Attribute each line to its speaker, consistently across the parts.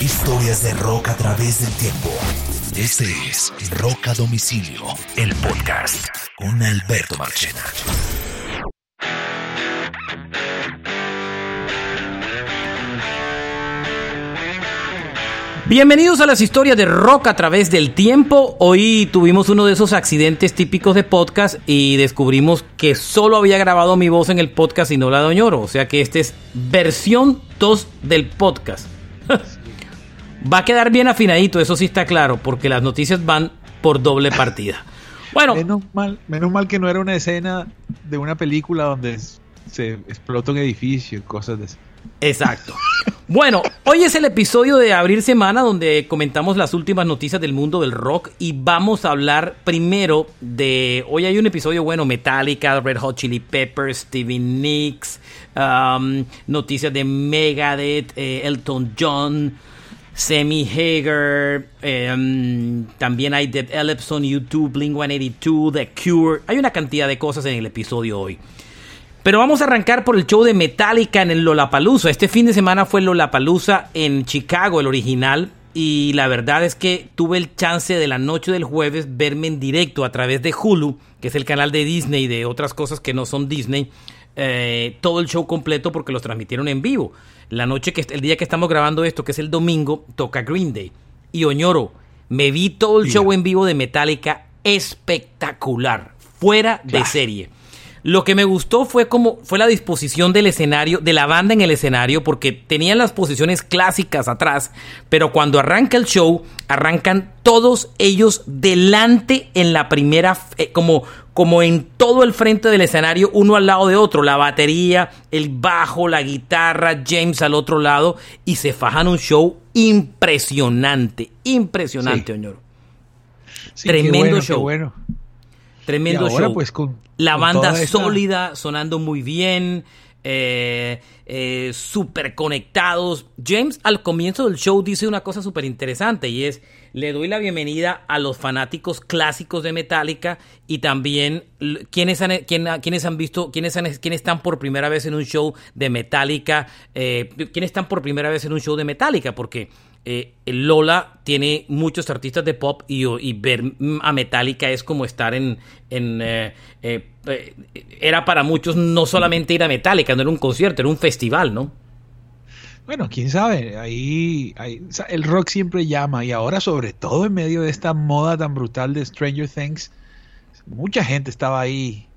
Speaker 1: Historias de rock a través del tiempo. Este es Rock a Domicilio, el podcast con Alberto Marchena.
Speaker 2: Bienvenidos a las historias de rock a través del tiempo. Hoy tuvimos uno de esos accidentes típicos de podcast y descubrimos que solo había grabado mi voz en el podcast y no la de. O sea que esta es versión 2 del podcast. Va a quedar bien afinadito, eso sí está claro, porque las noticias van por doble partida. Bueno.
Speaker 3: Menos mal, menos mal que no era una escena de una película donde se explota un edificio y cosas de eso.
Speaker 2: Exacto. Bueno, hoy es el episodio de Abrir Semana donde comentamos las últimas noticias del mundo del rock y vamos a hablar primero de... Hoy hay un episodio bueno, Metallica, Red Hot Chili Peppers, Stevie Nicks, um, noticias de Megadeth, eh, Elton John, Sammy Hager, um, también hay Dead Ellison, YouTube, Blink-182, The Cure. Hay una cantidad de cosas en el episodio hoy. Pero vamos a arrancar por el show de Metallica en el Lollapalooza. Este fin de semana fue el Lollapalooza en Chicago, el original. Y la verdad es que tuve el chance de la noche del jueves verme en directo a través de Hulu, que es el canal de Disney y de otras cosas que no son Disney. Eh, todo el show completo porque los transmitieron en vivo. La noche que el día que estamos grabando esto, que es el domingo, toca Green Day. Y Oñoro, me vi todo el show en vivo de Metallica espectacular, fuera de serie. Lo que me gustó fue como fue la disposición del escenario, de la banda en el escenario, porque tenían las posiciones clásicas atrás, pero cuando arranca el show, arrancan todos ellos delante en la primera, eh, como, como en todo el frente del escenario, uno al lado de otro, la batería, el bajo, la guitarra, James al otro lado, y se fajan un show impresionante, impresionante, Oñoro. Tremendo show.
Speaker 3: bueno.
Speaker 2: Tremendo show. Pues, la banda sólida, sonando muy bien, eh, eh, súper conectados. James al comienzo del show dice una cosa súper interesante y es, le doy la bienvenida a los fanáticos clásicos de Metallica y también quienes han, quienes han visto, quienes, han, quienes están por primera vez en un show de Metallica, eh, quienes están por primera vez en un show de Metallica, porque eh, Lola tiene muchos artistas de pop y, ver a Metallica es como estar en... Eh, eh, era para muchos no solamente ir a Metallica, no era un concierto, era un festival, ¿no?
Speaker 3: Bueno, quién sabe, ahí, el rock siempre llama y ahora sobre todo en medio de esta moda tan brutal de Stranger Things, mucha gente estaba ahí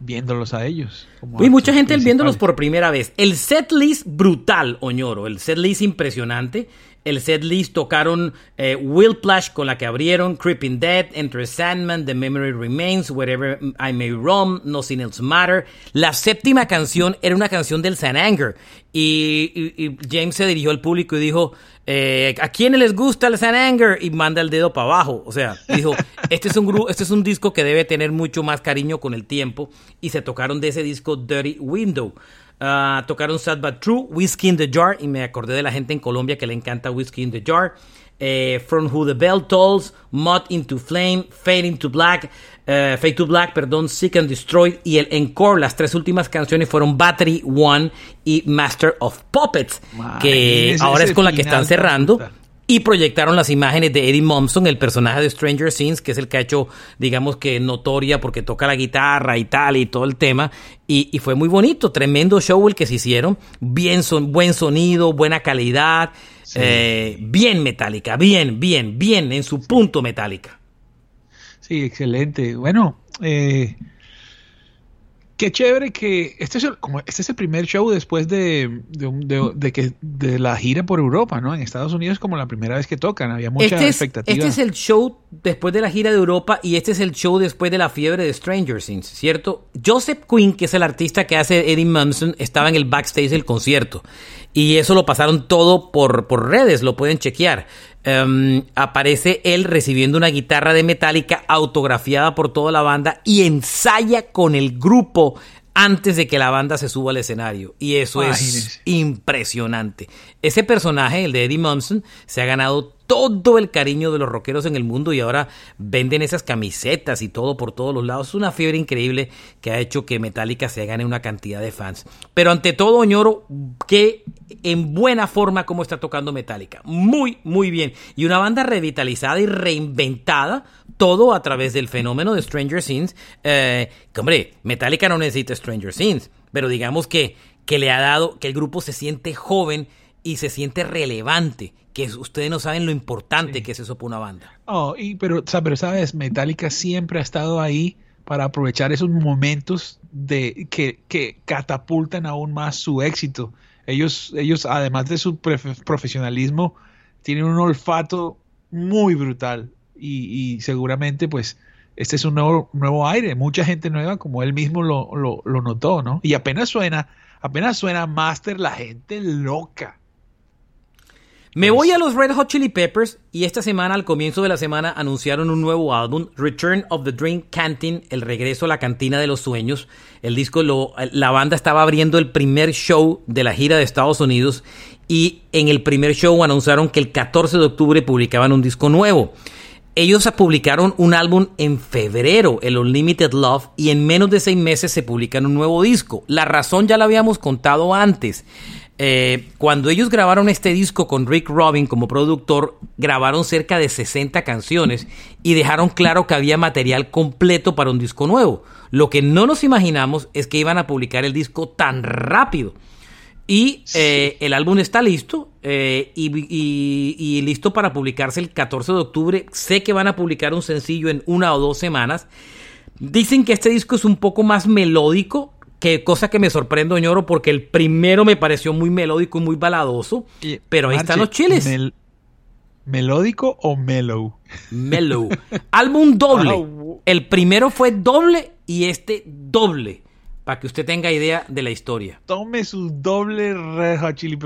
Speaker 3: viéndolos a ellos.
Speaker 2: Y mucha gente viéndolos por primera vez. El set list brutal, Oñoro, el set list impresionante el set list tocaron eh, Will Plash con la que abrieron, Creeping Dead, Enter Sandman, The Memory Remains, Wherever I May Roam, Nothing Else Matter. La séptima canción era una canción del San Anger. Y, James se dirigió al público y dijo, eh, ¿a quiénes les gusta el San Anger? Y manda el dedo para abajo. O sea, dijo, este es, un este es un disco que debe tener mucho más cariño con el tiempo. Y se tocaron de ese disco Dirty Window. Ah, tocaron Sad But True, Whiskey in the Jar, y me acordé de la gente en Colombia que le encanta Whiskey in the Jar. Eh, From Who the Bell Tolls, Mud into Flame, Fade into Black, uh, Fade to Black, perdón, Seek and Destroy y el encore. Las tres últimas canciones fueron Battery One y Master of Puppets, que ahora es con la que están cerrando y proyectaron las imágenes de Eddie Momson, el personaje de Stranger Things, que es el que ha hecho, digamos que notoria porque toca la guitarra y tal y todo el tema. Y, fue muy bonito, tremendo show el que se hicieron, bien son, buen sonido, buena calidad, eh, bien metálica, bien, bien, bien, en su punto metálica.
Speaker 3: Sí, excelente. Bueno, eh, Qué chévere que este es el, como este es el primer show después de, de, que, de la gira por Europa, ¿no? En Estados Unidos es como la primera vez que tocan, había mucha
Speaker 2: este
Speaker 3: expectativa.
Speaker 2: Este es el show después de la gira de Europa y este es el show después de la fiebre de Stranger Things, ¿cierto? Joseph Quinn, que es el artista que hace Eddie Munson, estaba en el backstage del concierto y eso lo pasaron todo por, por redes, lo pueden chequear. Em, aparece él recibiendo una guitarra de Metallica autografiada por toda la banda y ensaya con el grupo antes de que la banda se suba al escenario. Y eso es impresionante. Ese personaje, el de Eddie Munson, se ha ganado todo el cariño de los rockeros en el mundo y ahora venden esas camisetas y todo por todos los lados. Es una fiebre increíble que ha hecho que Metallica se gane una cantidad de fans. Pero ante todo, Ñoro, que en buena forma como está tocando Metallica. Muy, muy bien. Y una banda revitalizada y reinventada, todo a través del fenómeno de Stranger Things. Eh, que, hombre, Metallica no necesita Stranger Things, pero digamos que, que le ha dado, que el grupo se siente joven y se siente relevante, que ustedes no saben lo importante que es eso para una banda.
Speaker 3: Oh, y, pero, pero sabes, Metallica siempre ha estado ahí para aprovechar esos momentos de que, que catapultan aún más su éxito. Ellos, ellos, además de su profesionalismo, tienen un olfato muy brutal y, y, seguramente pues este es un nuevo, nuevo aire, mucha gente nueva como él mismo lo, lo, lo notó, ¿no? Y apenas suena, apenas suena Master, la gente loca.
Speaker 2: Me voy a los Red Hot Chili Peppers y esta semana, al comienzo de la semana, anunciaron un nuevo álbum, Return of the Dream Canteen, el regreso a la cantina de los sueños. El disco, lo, la banda estaba abriendo el primer show de la gira de Estados Unidos y en el primer show anunciaron que el 14 de octubre publicaban un disco nuevo. Ellos publicaron un álbum en febrero, el Unlimited Love, y en menos de seis meses se publican un nuevo disco. La razón ya la habíamos contado antes. Eh, cuando ellos grabaron este disco con Rick Robin como productor, grabaron cerca de 60 canciones y dejaron claro que había material completo para un disco nuevo. Lo que no nos imaginamos es que iban a publicar el disco tan rápido. Y eh, el álbum está listo eh, y, listo para publicarse el 14 de octubre. Sé que van a publicar un sencillo en una o dos semanas. Dicen que este disco es un poco más melódico, que cosa que me sorprendo, ñoro, porque el primero me pareció muy melódico y muy baladoso. pero ahí están los chiles.
Speaker 3: ¿Melódico o mellow?
Speaker 2: Mellow. Álbum doble. El primero fue doble y este doble. Para que usted tenga idea de la historia.
Speaker 3: Tome su doble reja chili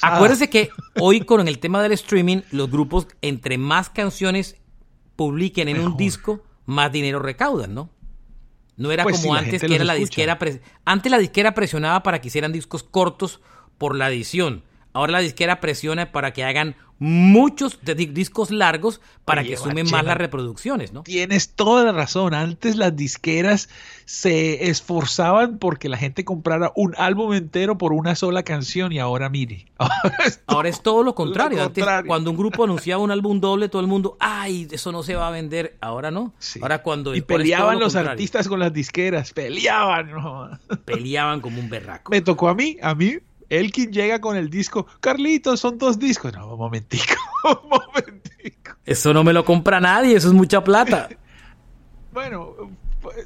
Speaker 2: Acuérdese que hoy con el tema del streaming, los grupos, entre más canciones publiquen en un disco, más dinero recaudan, ¿no? No era pues como antes que era la disquera. Antes la disquera presionaba para que hicieran discos cortos por la edición. Ahora la disquera presiona para que hagan muchos discos largos para que sumen más las reproducciones, ¿no?
Speaker 3: Tienes toda la razón. Antes las disqueras se esforzaban porque la gente comprara un álbum entero por una sola canción y ahora mire.
Speaker 2: Ahora es todo, lo contrario. Antes, cuando un grupo anunciaba un álbum doble, todo el mundo, ay, eso no se va a vender. Ahora no. Ahora cuando...
Speaker 3: Y peleaban los artistas con las disqueras. Peleaban.
Speaker 2: Peleaban como un berraco.
Speaker 3: Me tocó a mí, a mí Elkin llega con el disco, Carlitos, son dos discos. No, un momentico, un
Speaker 2: momentico. Eso no me lo compra nadie, eso es mucha plata.
Speaker 3: bueno,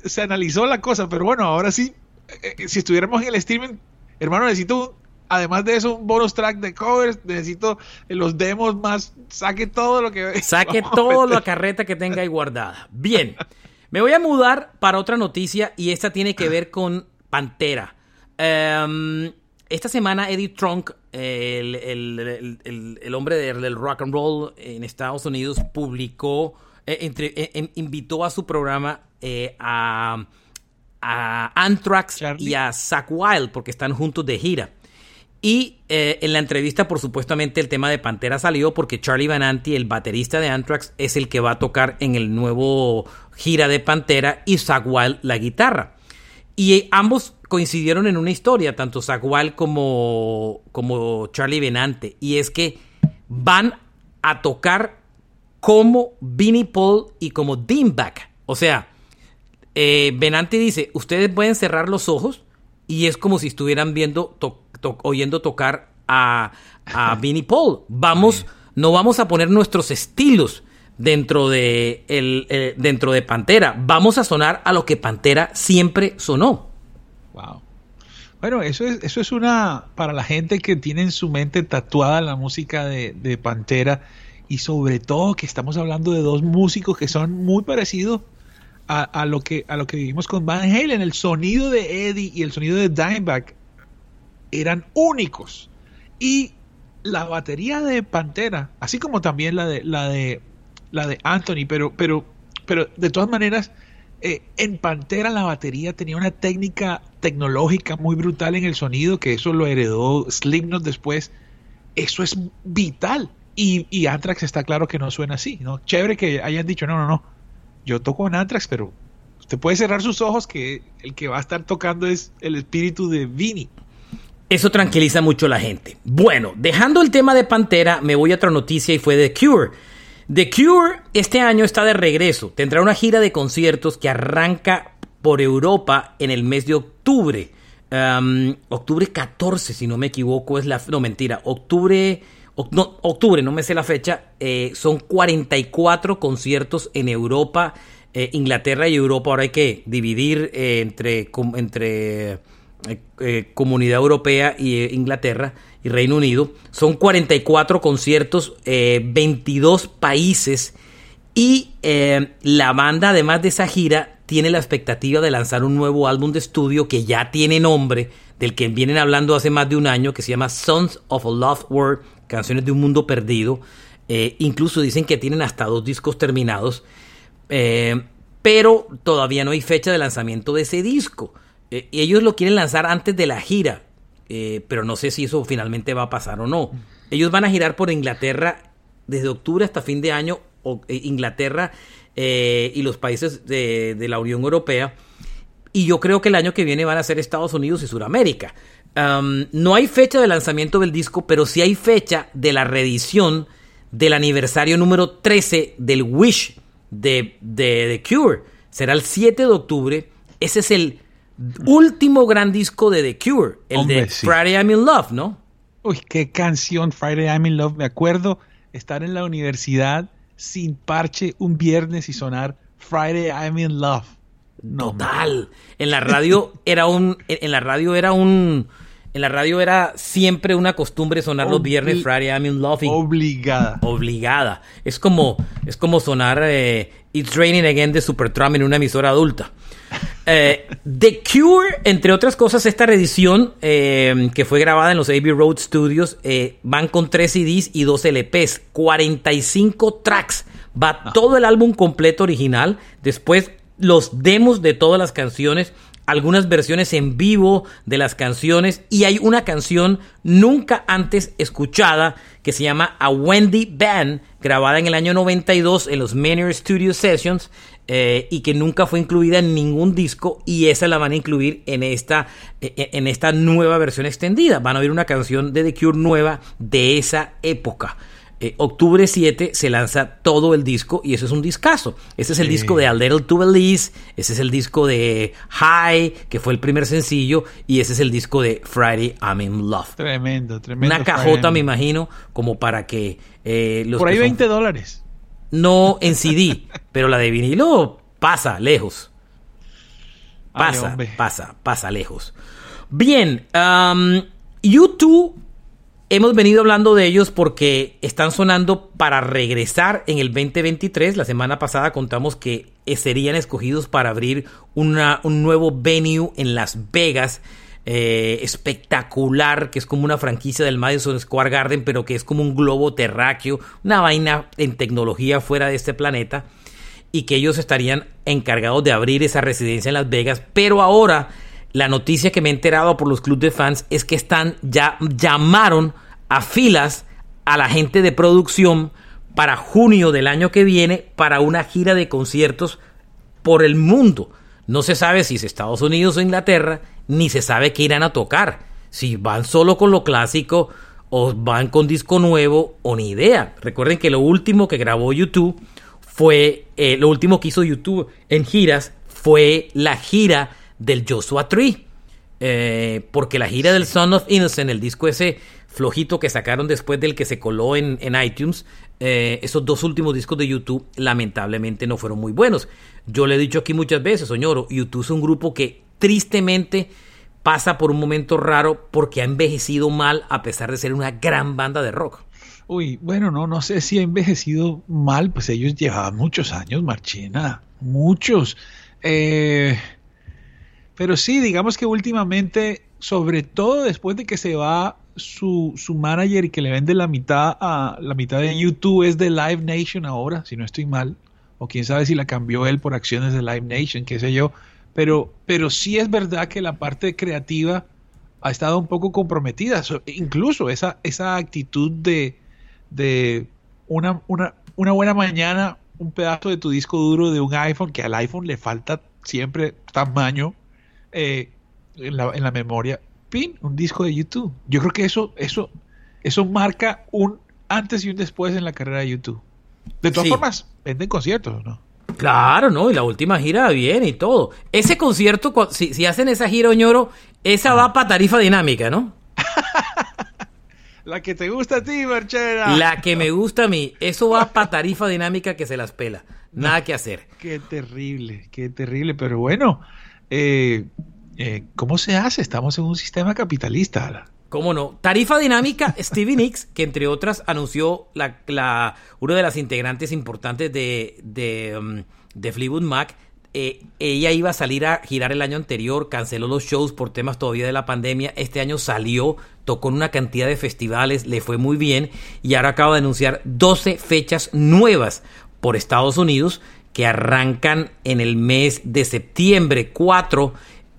Speaker 3: se analizó la cosa, pero bueno, ahora sí, eh, eh, si estuviéramos en el streaming, hermano, necesito, además de eso, un bonus track de covers, necesito los demos más, saque todo lo que...
Speaker 2: Saque todo la carreta que tenga ahí guardada. Bien, me voy a mudar para otra noticia y esta tiene que ver con Pantera. Eh... Esta semana Eddie Trunk, el, hombre del rock and roll en Estados Unidos, publicó, eh, entre, eh, invitó a su programa eh, a, Anthrax y a Zach Wild, porque están juntos de gira. Y en la entrevista, por supuestamente, el tema de Pantera salió porque Charlie Vananti, el baterista de Anthrax, es el que va a tocar en el nuevo gira de Pantera y Zach Wild la guitarra. Y ambos coincidieron en una historia, tanto Zach como, como Charlie Benante, y es que van a tocar como Vinnie Paul y como Deanback. O sea, eh, Benante dice, ustedes pueden cerrar los ojos y es como si estuvieran viendo, oyendo tocar a, a Vinnie Paul. Vamos, no vamos a poner nuestros estilos dentro de, el, eh, dentro de Pantera. Vamos a sonar a lo que Pantera siempre sonó.
Speaker 3: Wow. Bueno, eso es, eso es una, para la gente que tiene en su mente tatuada la música de, Pantera y sobre todo que estamos hablando de dos músicos que son muy parecidos a, lo, que, a lo que vivimos con Van Halen. El sonido de Eddie y el sonido de Dimebag eran únicos. Y la batería de Pantera, así como también la de, la de, la de Anthony, pero, pero, pero de todas maneras, eh, en Pantera la batería tenía una técnica tecnológica muy brutal en el sonido, que eso lo heredó Slipknot después. Eso es vital. Y, y Anthrax está claro que no suena así, ¿no? Chévere que hayan dicho, no, no, no, yo toco en Anthrax, pero usted puede cerrar sus ojos que el que va a estar tocando es el espíritu de Vinny.
Speaker 2: Eso tranquiliza mucho a la gente. Bueno, dejando el tema de Pantera, me voy a otra noticia y fue de Cure. The Cure este año está de regreso. Tendrá una gira de conciertos que arranca por Europa en el mes de octubre. Octubre 14, si no me equivoco, es la... No, mentira. Octubre... no, octubre, no me sé la fecha. Eh, son 44 conciertos en Europa, eh, Inglaterra y Europa. Ahora hay que dividir eh, entre... entre Comunidad Europea y Inglaterra y Reino Unido. Son 44 conciertos, 22 países y la banda, además de esa gira, tiene la expectativa de lanzar un nuevo álbum de estudio que ya tiene nombre, del que vienen hablando hace más de un año, que se llama Sons of a Lost World, canciones de un mundo perdido. Eh, incluso dicen que tienen hasta dos discos terminados, eh, pero todavía no hay fecha de lanzamiento de ese disco. Eh, ellos lo quieren lanzar antes de la gira, pero no sé si eso finalmente va a pasar o no. Ellos van a girar por Inglaterra desde octubre hasta fin de año. Inglaterra eh, y los países de, la Unión Europea. Y yo creo que el año que viene van a ser Estados Unidos y Sudamérica. no hay fecha de lanzamiento del disco, pero sí hay fecha de la reedición del aniversario número 13 del Wish de, The Cure. Será el 7 de octubre. Ese es el último gran disco de The Cure, el de Friday I'm in Love, ¿no?
Speaker 3: Uy, qué canción Friday I'm in Love. Me acuerdo estar en la universidad sin parche un viernes y sonar Friday I'm in Love.
Speaker 2: Total. En la radio era un en la radio era un en la radio era siempre una costumbre sonar los viernes Friday I'm in Love.
Speaker 3: obligada.
Speaker 2: Obligada. Es como es como sonar eh, It's Raining Again de Supertramp en una emisora adulta. Eh, The Cure, entre otras cosas, esta reedición eh, que fue grabada en los Abbey Road Studios, eh, van con 3 CDs y 2 LPs, 45 tracks. Va ah. todo el álbum completo original, después los demos de todas las canciones, algunas versiones en vivo de las canciones y hay una canción nunca antes escuchada que se llama A Wendy Band, grabada en el año 92 en los Manor Studio Sessions eh, y que nunca fue incluida en ningún disco y esa la van a incluir en esta, e, e, en esta nueva versión extendida. Van a oír una canción de The Cure nueva de esa época. Eh, octubre 7 se lanza todo el disco y eso es un discazo. Ese es el disco de A Little to Belize, ese es el disco de High, que fue el primer sencillo, y ese es el disco de Friday I'm in Love.
Speaker 3: Tremendo, tremendo.
Speaker 2: Una cajota, me imagino, como para que
Speaker 3: eh, los... Por ahí 20 dólares.
Speaker 2: No en CD, pero la de vinilo pasa lejos. Pasa, pasa, pasa lejos. Bien, um, YouTube Hemos venido hablando de ellos porque están sonando para regresar en el 2023. La semana pasada contamos que serían escogidos para abrir una, un nuevo venue en Las Vegas. Eh, espectacular, que es como una franquicia del Madison Square Garden, pero que es como un globo terráqueo, una vaina en tecnología fuera de este planeta, y que ellos estarían encargados de abrir esa residencia en Las Vegas, pero ahora la noticia que me he enterado por los clubes de fans es que están ya llamaron a filas a la gente de producción para junio del año que viene para una gira de conciertos por el mundo. No se sabe si es Estados Unidos o Inglaterra, ni se sabe qué irán a tocar. Si van solo con lo clásico o van con disco nuevo o ni idea. Recuerden que lo último que grabó YouTube fue, eh, lo último que hizo YouTube en giras fue la gira del Joshua Tree. Eh, porque la gira del Son of Innocent, el disco ese flojito que sacaron después del que se coló en, iTunes, eh, esos dos últimos discos de YouTube lamentablemente no fueron muy buenos. Yo le he dicho aquí muchas veces, señor, YouTube es un grupo que tristemente pasa por un momento raro porque ha envejecido mal a pesar de ser una gran banda de rock.
Speaker 3: Uy, bueno, no, no sé si ha envejecido mal, pues ellos llevaban muchos años, Marchena, muchos. Eh, pero sí, digamos que últimamente, sobre todo después de que se va su, su manager y que le vende la mitad a la mitad de YouTube es de Live Nation ahora, si no estoy mal, o quién sabe si la cambió él por acciones de Live Nation, qué sé yo, pero, pero sí es verdad que la parte creativa ha estado un poco comprometida, incluso esa, esa actitud de, de una, una, una buena mañana, un pedazo de tu disco duro de un iPhone, que al iPhone le falta siempre tamaño eh, en, la, en la memoria. Pin, un disco de YouTube. Yo creo que eso, eso, eso marca un antes y un después en la carrera de YouTube. De todas
Speaker 2: Sí.
Speaker 3: formas, venden conciertos, ¿no?
Speaker 2: Claro, ¿no? Y la última gira bien y todo. Ese concierto, si, si hacen esa gira, Oñoro, esa va para tarifa dinámica, ¿no?
Speaker 3: La que te gusta a ti, Marchena.
Speaker 2: La que me gusta a mí. Eso va para tarifa dinámica que se las pela. Nada que hacer.
Speaker 3: Qué terrible, qué terrible. Pero bueno, eh, eh, ¿cómo se hace? Estamos en un sistema capitalista.
Speaker 2: ¿Cómo no? Tarifa dinámica, Stevie Nicks, que entre otras anunció la, la- una de las integrantes importantes de, de, um, de Fleetwood Mac. eh, ella iba a salir a girar el año anterior, canceló los shows por temas todavía de la pandemia. Este año salió, tocó en una cantidad de festivales, le fue muy bien y ahora acaba de anunciar 12 fechas nuevas por Estados Unidos que arrancan en el mes de septiembre 4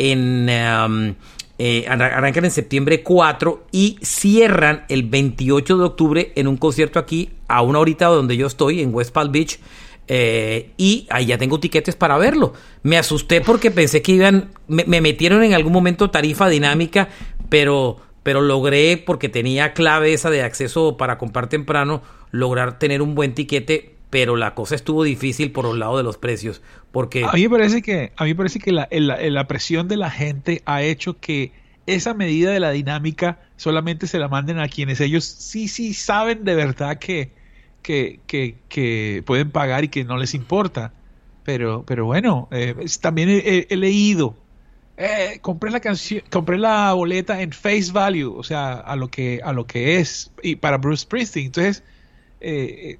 Speaker 2: en... um, eh, arran- arrancan en septiembre 4 y cierran el 28 de octubre en un concierto aquí a una horita donde yo estoy, en West Palm Beach. eh, y ahí ya tengo tiquetes para verlo. Me asusté porque pensé que iban, me, me metieron en algún momento tarifa dinámica, pero, pero logré, porque tenía clave esa de acceso para comprar temprano, lograr tener un buen tiquete, pero la cosa estuvo difícil por los lados de los precios. Porque
Speaker 3: A mí me parece que, a mí parece que la, el- la presión de la gente ha hecho que esa medida de la dinámica solamente se la manden a quienes ellos sí, sí saben de verdad que, que, que, que pueden pagar y que no les importa. Pero, pero bueno, eh, también he leído. eh, compré la canción, compré la boleta en face value, o sea, a lo que, a lo que es, y para Bruce Springsteen. Entonces, eh, eh,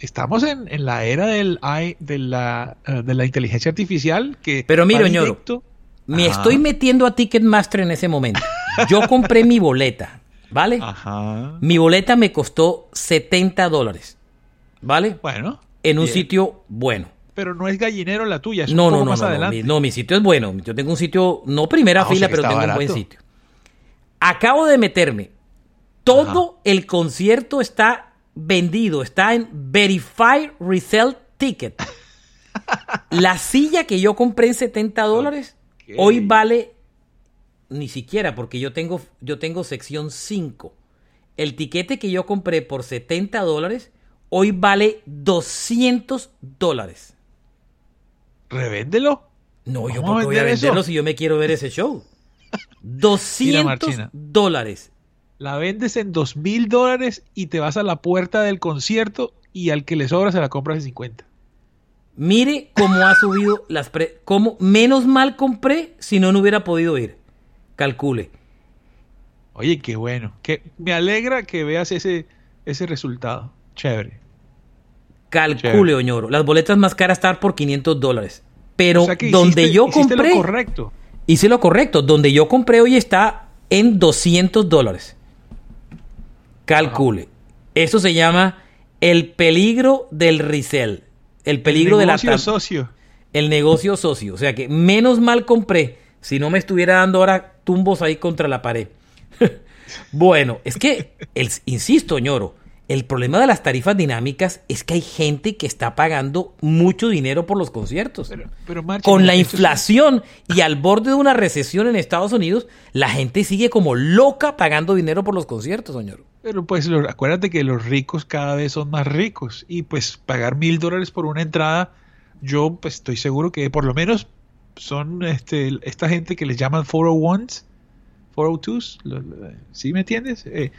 Speaker 3: estamos en, en la era del de la, eh, de la inteligencia artificial que
Speaker 2: Pero mira, ñoro, Me estoy metiendo a Ticketmaster en ese momento. Yo compré mi boleta, ¿vale?
Speaker 3: Ajá.
Speaker 2: Mi boleta me costó 70 dólares, ¿vale?
Speaker 3: Bueno.
Speaker 2: En un
Speaker 3: bien.
Speaker 2: sitio bueno.
Speaker 3: Pero no es gallinero la tuya, es
Speaker 2: No,
Speaker 3: un
Speaker 2: no,
Speaker 3: poco
Speaker 2: no,
Speaker 3: más
Speaker 2: no,
Speaker 3: adelante.
Speaker 2: mi, no, mi sitio es bueno. Yo tengo un sitio, no primera
Speaker 3: Ah, o
Speaker 2: fila,
Speaker 3: sea
Speaker 2: pero tengo un buen sitio. Acabo de meterme. Todo el concierto está vendido, está en Verify Resell Ticket. La silla que yo compré en 70 dólares, hoy vale ni siquiera, porque yo tengo, yo tengo sección 5. El tiquete que yo compré por 70 dólares, hoy vale 200 dólares.
Speaker 3: Revéndelo.
Speaker 2: No, yo
Speaker 3: ¿Cómo
Speaker 2: porque voy a
Speaker 3: eso?
Speaker 2: venderlo si yo me quiero ver ese show. 200
Speaker 3: Marchena.
Speaker 2: dólares.
Speaker 3: La vendes en dos mil dólares y te vas a la puerta del concierto y al que le sobra se la compras en 50.
Speaker 2: Mire cómo ha subido las pre... Cómo menos mal compré si no, no hubiera podido ir. Calcule.
Speaker 3: Oye, qué bueno. Que me alegra que veas ese, ese resultado. Chévere.
Speaker 2: Calcule,
Speaker 3: Chévere.
Speaker 2: Oñoro. Las boletas más caras están por 500 dólares. Pero
Speaker 3: O sea que
Speaker 2: donde
Speaker 3: hiciste-
Speaker 2: yo compré...
Speaker 3: lo correcto.
Speaker 2: Hice lo correcto. Donde yo compré hoy está en 200 dólares. Calcule. Eso se llama el peligro del resell. El peligro de la
Speaker 3: Negocio socio.
Speaker 2: el negocio socio. O sea que menos mal compré si no me estuviera dando ahora tumbos ahí contra la pared. bueno, es que, el, insisto, ñoro, el problema de las tarifas dinámicas es que hay gente que está pagando mucho dinero por los conciertos.
Speaker 3: Pero, pero
Speaker 2: Con la inflación y al borde de una recesión en Estados Unidos, la gente sigue como loca pagando dinero por los conciertos, señor.
Speaker 3: Pero pues acuérdate que los ricos cada vez son más ricos y pues pagar mil dólares por una entrada, yo pues estoy seguro que por lo menos son este esta gente que les llaman 401s, 402s, lo- lo- ¿sí me entiendes? Eh,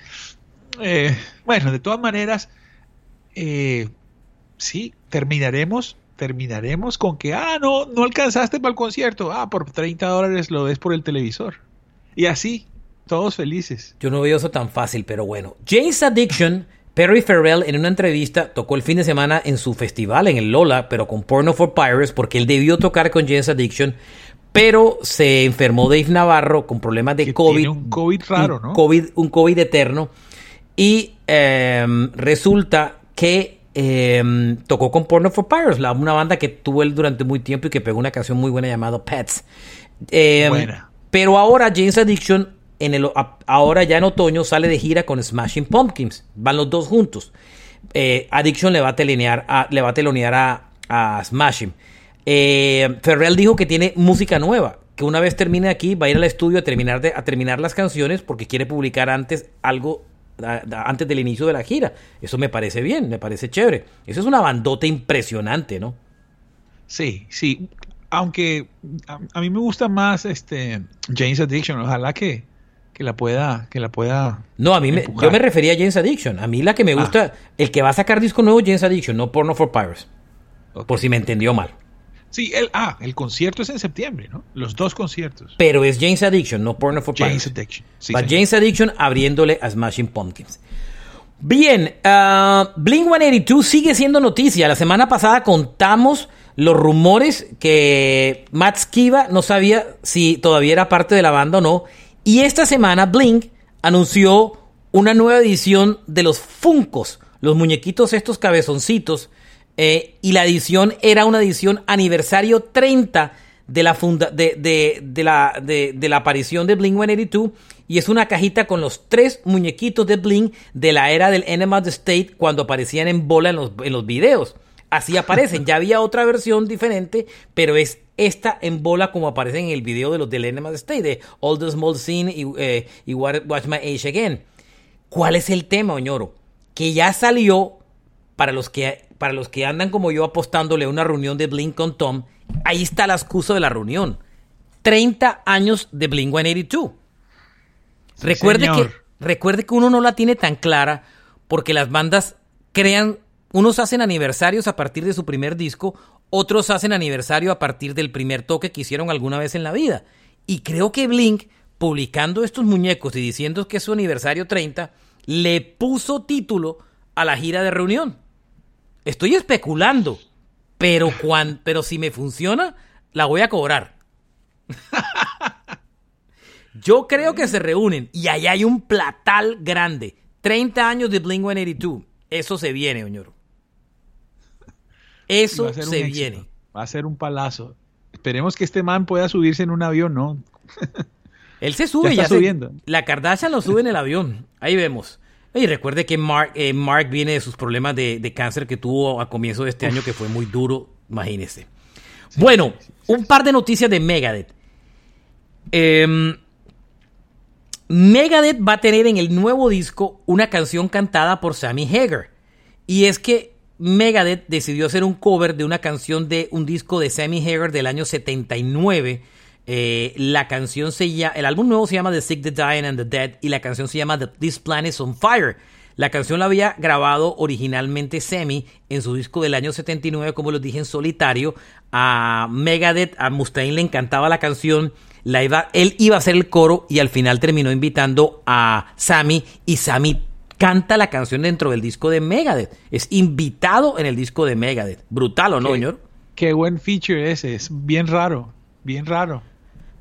Speaker 3: eh, bueno, de todas maneras, eh, sí, terminaremos, terminaremos con que, ah, no, no alcanzaste para el concierto, ah, por 30 dólares lo ves por el televisor. Y así, todos felices.
Speaker 2: Yo no veo eso tan fácil, pero bueno. James Addiction, Perry Farrell en una entrevista tocó el fin de semana en su festival en el Lola, pero con Porno for Pirates, porque él debió tocar con James Addiction, pero se enfermó Dave Navarro con problemas de
Speaker 3: Que
Speaker 2: COVID.
Speaker 3: tiene un COVID raro,
Speaker 2: un
Speaker 3: ¿no?
Speaker 2: COVID, un COVID eterno. Y em, resulta que em, tocó con Porno for Pirates, la- una banda que tuvo él durante muy tiempo y que pegó una canción muy buena llamada Pets. Em,
Speaker 3: Buena.
Speaker 2: Pero ahora James Addiction en el, ahora ya en otoño sale de gira con Smashing Pumpkins. Van los dos juntos. Eh, Addiction le va a telonear a, le va a, telonear a, Smashing. Eh, Ferrell dijo que tiene música nueva, que una vez termine aquí va a ir al estudio a terminar, de, a terminar las canciones porque quiere publicar antes algo antes del inicio de la gira. Eso me parece bien, me parece chévere. Eso es una bandota impresionante, ¿no?
Speaker 3: Sí, sí. Aunque a, mí me gusta más este James Addiction. Ojalá que, que la pueda que la pueda
Speaker 2: no a mí me, yo me refería a James Addiction. A mí la que me ah. gusta el que va a sacar disco nuevo James Addiction no Porno for Pirates. Por si me entendió mal.
Speaker 3: Sí el ah el concierto es en septiembre no los dos conciertos.
Speaker 2: Pero es James Addiction no Porno for James Addiction va James Addiction abriéndole a Smashing Pumpkins. Bien uh, Blink 182 sigue siendo noticia. La semana pasada contamos los rumores que Matt Skiba no sabía si todavía era parte de la banda o no y esta semana Blink anunció una nueva edición de los Funcos, los muñequitos estos cabezoncitos. Eh, y la edición era una edición aniversario 30 de la, funda de, la, de, la aparición de Blink 182 y es una cajita con los tres muñequitos de Blink de la era del Enema of the State cuando aparecían en bola en los, en los videos. Así aparecen. Ya había otra versión diferente, pero es esta en bola como aparece en el video de los del Enema State, de All the Small Scene y, eh, Watch My Age Again. ¿Cuál es el tema, Oñoro? Que ya salió para los que, para los que andan como yo apostándole a una reunión de Blink con Tom. Ahí está la excusa de la reunión. 30 años de Blink 182. recuerde, que, recuerde que uno no la tiene tan clara porque las bandas crean, unos hacen aniversarios a partir de su primer disco, otros hacen aniversario a partir del primer toque que hicieron alguna vez en la vida. Y creo que Blink, publicando estos muñecos y diciendo que es su aniversario 30, le puso título a la gira de reunión. Estoy especulando, pero, pero si me funciona, la voy a cobrar. Yo creo que se reúnen y allá hay un platal grande. 30 años de Blink 182. Eso se viene, señor. Eso se viene.
Speaker 3: Va a ser un palazo. Esperemos que este man pueda subirse en un avión, ¿no?
Speaker 2: Él se sube, ya, está subiendo. la Kardashian lo sube en el avión. Ahí vemos. Y recuerde que Mark, eh, Mark viene de sus problemas de, cáncer que tuvo a comienzo de este año, que fue muy duro, imagínese. bueno, un par de noticias de Megadeth. Em, Megadeth va a tener en el nuevo disco una canción cantada por Sammy Hagar. Y es que Megadeth decidió hacer un cover de una canción de un disco de Sammy Hagar del año 79. Eh, la canción se llama, el álbum nuevo se llama The Sick, The Dying and The Dead y la canción se llama This Planet is on Fire. La canción la había grabado originalmente Sammy en su disco del año 79, como les dije, en solitario. A Megadeth, a Mustaine le encantaba la canción. Él iba a hacer el coro y al final terminó invitando a Sammy y Sammy canta la canción dentro del disco de Megadeth. Es invitado en el disco de Megadeth. Brutal, ¿o no, señor?
Speaker 3: Qué buen feature ese, es bien raro, bien raro.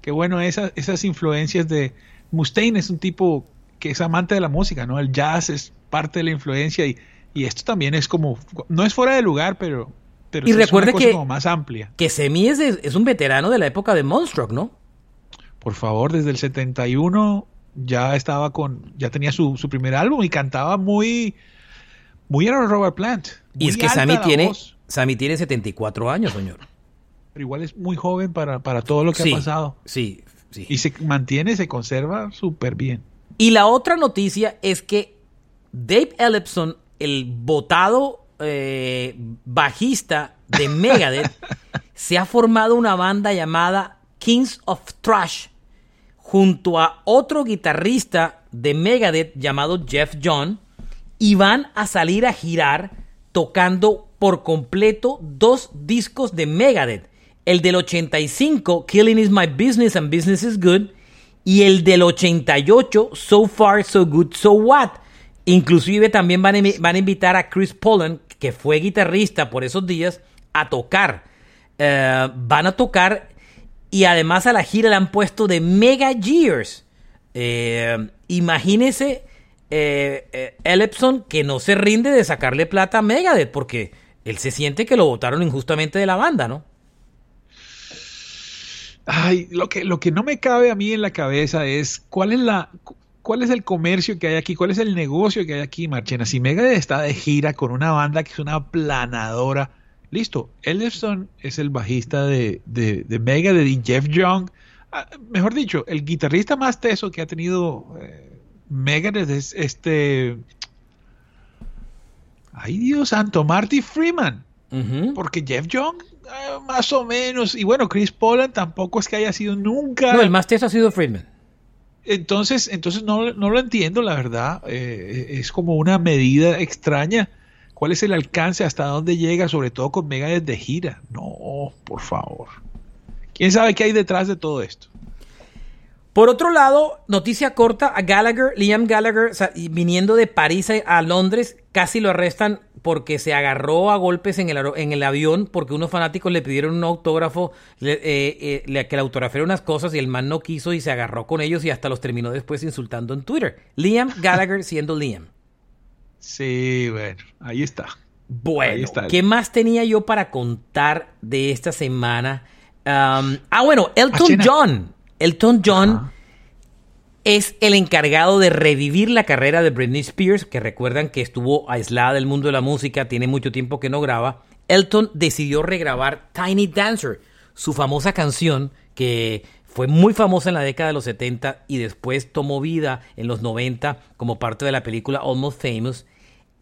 Speaker 3: Qué bueno esas, esas influencias de... Mustaine es un tipo que es amante de la música, ¿no? El jazz es parte de la influencia y, y esto también es como... No es fuera de lugar, pero... pero
Speaker 2: y recuerde que,
Speaker 3: como más amplia.
Speaker 2: que Semi es, es un veterano de la época de Monstruo, ¿no?
Speaker 3: Por favor, desde el 71 ya estaba con, ya tenía su, primer álbum y cantaba muy, muy a Robert Plant.
Speaker 2: Y es que Sammy tiene, Sammy tiene 74 años, señor.
Speaker 3: Pero igual es muy joven para, todo lo que ha pasado.
Speaker 2: Sí, sí.
Speaker 3: Y se mantiene, se conserva súper bien.
Speaker 2: Y la otra noticia es que Dave Ellefson, el votado eh, bajista de Megadeth, se ha formado una banda llamada Kings of Trash junto a otro guitarrista de Megadeth llamado Jeff John y van a salir a girar tocando por completo dos discos de Megadeth. El del 85, Killing is My Business and Business is Good, y el del 88, So Far, So Good, So What. Inclusive también van a, invitar a Chris Pollan, que fue guitarrista por esos días, a tocar. Eh, van a tocar y además a la gira le han puesto de Mega Years. Eh, imagínese eh, eh que no se rinde de sacarle plata a Megadeth porque él se siente que lo votaron injustamente de la banda, ¿no?
Speaker 3: Ay, lo que, lo que no me cabe a mí en la cabeza es cuál es la cuál es el comercio que hay aquí, cuál es el negocio que hay aquí, Marchena. Si Megadeth está de gira con una banda que es una planadora, listo. Ellefson es el bajista de, de, de Megadeth y Jeff Young, ah, mejor dicho, el guitarrista más teso que ha tenido eh, Megadeth es este. Ay, Dios santo, Marty Freeman. Porque Jeff Young, eh, más o menos, y bueno, Chris Poland tampoco es que haya sido nunca.
Speaker 2: No, el más teso ha sido Freeman.
Speaker 3: Entonces, entonces no, lo entiendo, la verdad. Eh, es como una medida extraña. ¿Cuál es el alcance? ¿Hasta dónde llega? Sobre todo con Megadeth de gira. No, por favor. ¿Quién sabe qué hay detrás de todo esto?
Speaker 2: Por otro lado, noticia corta, a Gallagher, Liam Gallagher, viniendo de París a Londres, casi lo arrestan porque se agarró a golpes en el, avión porque unos fanáticos le pidieron un autógrafo, eh, eh, que le autografiara unas cosas y el man no quiso y se agarró con ellos y hasta los terminó después insultando en Twitter. Liam Gallagher siendo Liam.
Speaker 3: Sí, bueno, ahí está.
Speaker 2: Bueno, ¿qué más tenía yo para contar de esta semana? ah, bueno, Elton John. Elton John es el encargado de revivir la carrera de Britney Spears, que recuerdan que estuvo aislada del mundo de la música, tiene mucho tiempo que no graba. Elton decidió regrabar Tiny Dancer, su famosa canción que fue muy famosa en la década de los 70 y después tomó vida en los 90 como parte de la película Almost Famous.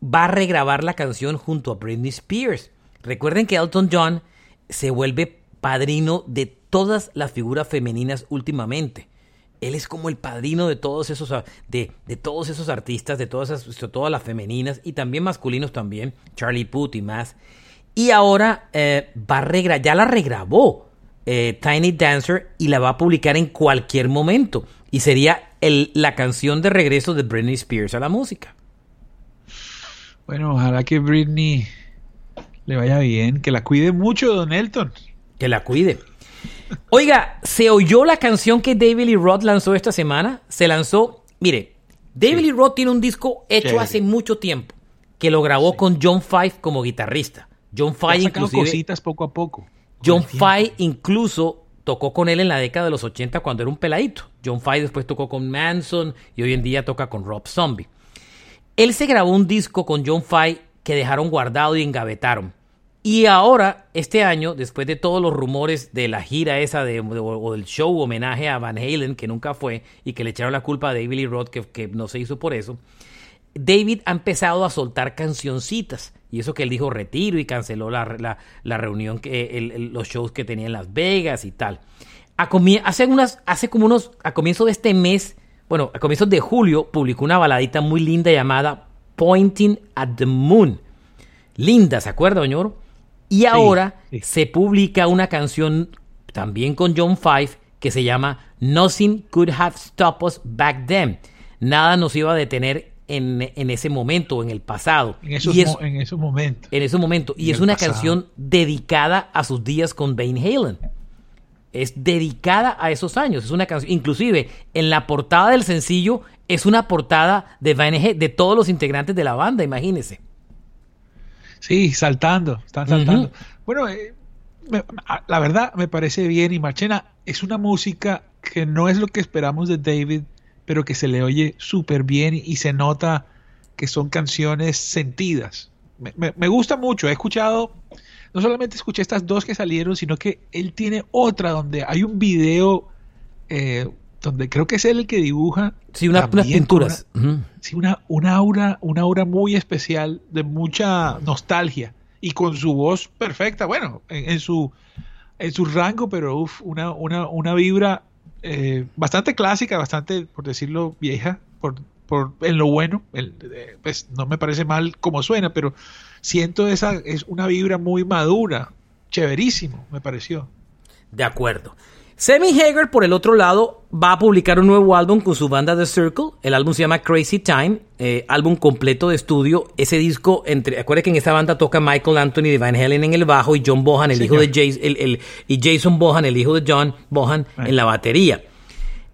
Speaker 2: Va a regrabar la canción junto a Britney Spears. Recuerden que Elton John se vuelve padrino de todas las figuras femeninas últimamente. Él es como el padrino de todos esos, de, de todos esos artistas, de todas, esas, todas las femeninas y también masculinos también, Charlie Puth y más. Y ahora eh, va a ya la regrabó eh, Tiny Dancer y la va a publicar en cualquier momento. Y sería la canción de regreso de Britney Spears a la música.
Speaker 3: Bueno, ojalá que Britney le vaya bien, que la cuide mucho, Don Elton.
Speaker 2: Que la cuide. Oiga, ¿se oyó la canción que David Lee Roth lanzó esta semana? Se lanzó, mire, David Lee Roth tiene un disco hecho hace mucho tiempo que lo grabó con John Five como guitarrista. John Five inclusive
Speaker 3: cositas poco a poco.
Speaker 2: John Five incluso tocó con él en la década de los 80 cuando era un peladito. John Five después tocó con Manson y hoy en día toca con Rob Zombie. Él se grabó un disco con John Five que dejaron guardado y engavetaron. Y ahora, este año, después de todos los rumores de la gira esa de, o del show homenaje a Van Halen, que nunca fue, y que le echaron la culpa a David Lee Roth, que, no se hizo por eso, David ha empezado a soltar cancioncitas. Y eso que él dijo retiro y canceló la, la, reunión, que, los shows que tenía en Las Vegas y tal. A hace, unas, hace como unos, a comienzo de este mes, bueno, a comienzos de julio, publicó una baladita muy linda llamada Pointing at the Moon. Linda, ¿se acuerda, señor? Y ahora se publica una canción también con John Five que se llama Nothing Could Have Stopped Us Back Then. Nada nos iba a detener en, ese momento, en el pasado.
Speaker 3: En esos, en esos momentos.
Speaker 2: En ese momento. Y es una canción dedicada a sus días con Van Halen. Es dedicada a esos años. Es una canción. Inclusive, en la portada del sencillo es una portada de Van de todos los integrantes de la banda, imagínense.
Speaker 3: Sí, saltando, están saltando. Bueno, eh, la verdad me parece bien y Marchena es una música que no es lo que esperamos de David, pero que se le oye súper bien y se nota que son canciones sentidas. Me, gusta mucho, he escuchado, no solamente escuché estas dos que salieron, sino que él tiene otra donde hay un video eh, donde creo que es él el que dibuja.
Speaker 2: Sí, unas pinturas.
Speaker 3: Sí, una, una, aura, una aura muy especial, de mucha nostalgia. Y con su voz perfecta, bueno, en, su, en su rango, pero uf, una, una, una vibra eh, bastante clásica, bastante, por decirlo, vieja, por, por, en lo bueno. Eh, pues no me parece mal como suena, pero siento esa, es una vibra muy madura, chéverísimo, me pareció.
Speaker 2: De acuerdo. Sammy Hager, por el otro lado, va a publicar un nuevo álbum con su banda The Circle. El álbum se llama Crazy Time, eh, álbum completo de estudio. Ese disco, entre, acuérdate que en esta banda toca Michael Anthony de Van Halen en el bajo y John Bohan, el hijo de Jason, el, y Jason Bohan, el hijo de John Bohan, en la batería.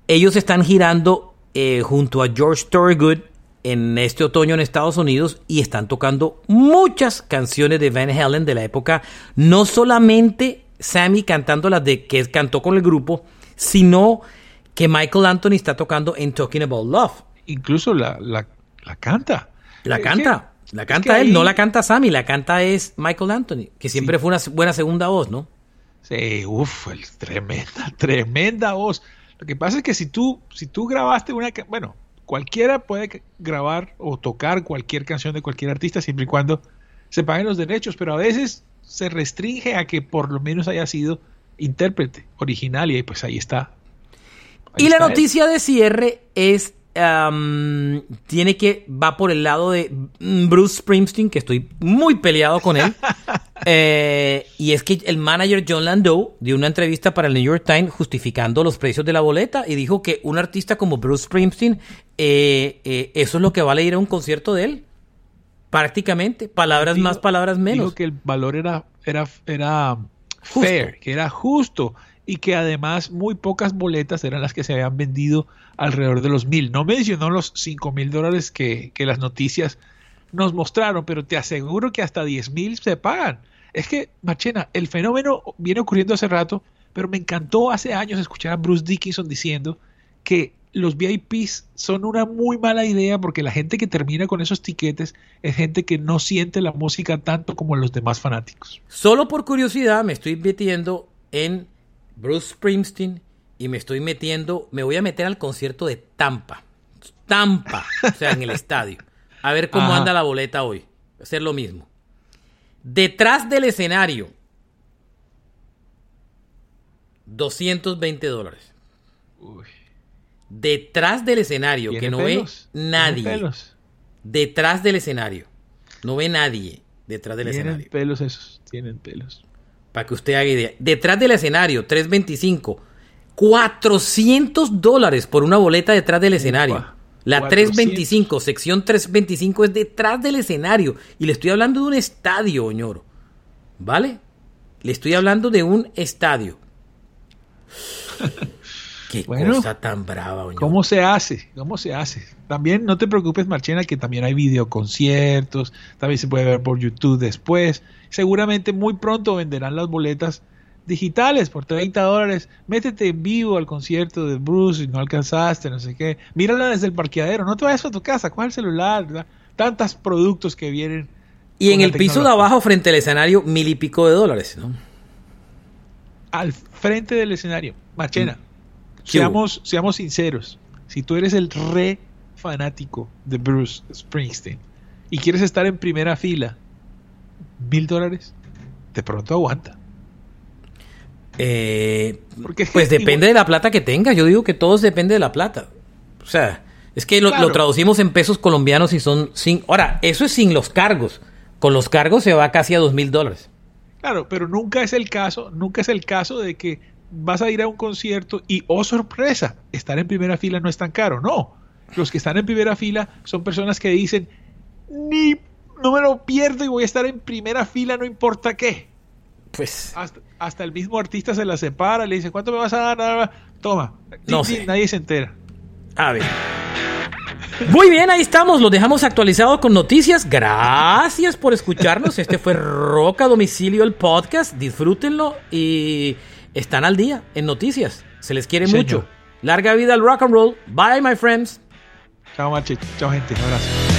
Speaker 2: Ellos están girando eh, junto a George Thorogood en este otoño en Estados Unidos y están tocando muchas canciones de Van Halen de la época, no solamente Sammy cantando las de que cantó con el grupo, sino que Michael Anthony está tocando en Talking About Love.
Speaker 3: Incluso la, la, la canta.
Speaker 2: La canta. la canta él, no la canta Sammy, la canta es Michael Anthony, que siempre fue una buena segunda voz, ¿no?
Speaker 3: Sí, uff, tremenda, tremenda voz. Lo que pasa es que si tú, si tú grabaste una, bueno, cualquiera puede grabar o tocar cualquier canción de cualquier artista siempre y cuando se paguen los derechos, pero a veces se restringe a que por lo menos haya sido intérprete original y pues ahí está.
Speaker 2: y la noticia de cierre es tiene que va por el lado de Bruce Springsteen, que estoy muy peleado con él. Eh, y es que el manager John Landau dio una entrevista para el New York Times justificando los precios de la boleta y dijo que un artista como Bruce Springsteen, eh, eh, eso es lo que vale ir a un concierto de él. Prácticamente, palabras más, palabras menos.
Speaker 3: Dijo que el valor era, era, era fair, que era justo y que además muy pocas boletas eran las que se habían vendido alrededor de los mil. No mencionó los cinco mil dólares que, las noticias nos mostraron, pero te aseguro que hasta diez mil se pagan. Es que, Machena, el fenómeno viene ocurriendo hace rato, pero me encantó hace años escuchar a Bruce Dickinson diciendo que los VIPs son una muy mala idea porque la gente que termina con esos tiquetes es gente que no siente la música tanto como los demás fanáticos.
Speaker 2: Solo por curiosidad me estoy metiendo en Bruce Springsteen y me estoy metiendo, me voy a meter al concierto de Tampa. Tampa, o sea, en el estadio. A ver cómo anda la boleta hoy. Hacer lo mismo. Detrás del escenario, 220 dólares. Detrás del escenario, que no ve nadie. Detrás del escenario. No ve nadie detrás del escenario.
Speaker 3: Tienen pelos esos, tienen pelos.
Speaker 2: Para que usted haga idea. Detrás del escenario, 325. 400 dólares por una boleta detrás del escenario. La 325, sección 325 es detrás del escenario. Y le estoy hablando de un estadio, Oñoro. ¿Vale? Le estoy hablando de un estadio. Qué cosa tan brava, Oñoro.
Speaker 3: ¿Cómo se hace? ¿Cómo se hace? También no te preocupes, Marchena, que también hay videoconciertos. También se puede ver por YouTube después seguramente muy pronto venderán las boletas digitales por 30 dólares. Métete en vivo al concierto de Bruce y no alcanzaste, no sé qué. Mírala desde el parqueadero, no te vayas a tu casa, coge el celular, tantos productos que vienen.
Speaker 2: Y en el piso de abajo, frente al escenario, mil y pico de dólares, ¿no?
Speaker 3: Al frente del escenario. Marchena, mm. Seamos, seamos sinceros. Si tú eres el re fanático de Bruce Springsteen y quieres estar en primera fila mil dólares, de pronto aguanta.
Speaker 2: Eh, pues depende de la plata que tenga. Yo digo que todo depende de la plata. O sea, es que lo, traducimos en pesos colombianos y son sin. Ahora, eso es sin los cargos. Con los cargos se va casi a dos mil dólares.
Speaker 3: Claro, pero nunca es el caso, nunca es el caso de que vas a ir a un concierto y, oh sorpresa, estar en primera fila no es tan caro. No, los que están en primera fila son personas que dicen, ni no me lo pierdo y voy a estar en primera fila, no importa qué.
Speaker 2: Pues.
Speaker 3: Hasta, el mismo artista se la separa, le dice, ¿cuánto me vas a dar? Toma. No Nadie se entera.
Speaker 2: A ver. Muy bien, ahí estamos. Lo dejamos actualizado con noticias. Gracias por escucharnos. Este fue Roca Domicilio, el podcast. Disfrútenlo y están al día en noticias. Se les quiere mucho. Larga vida al rock and roll. Bye, my friends.
Speaker 3: Chao, machito. Chao, gente. Un abrazo.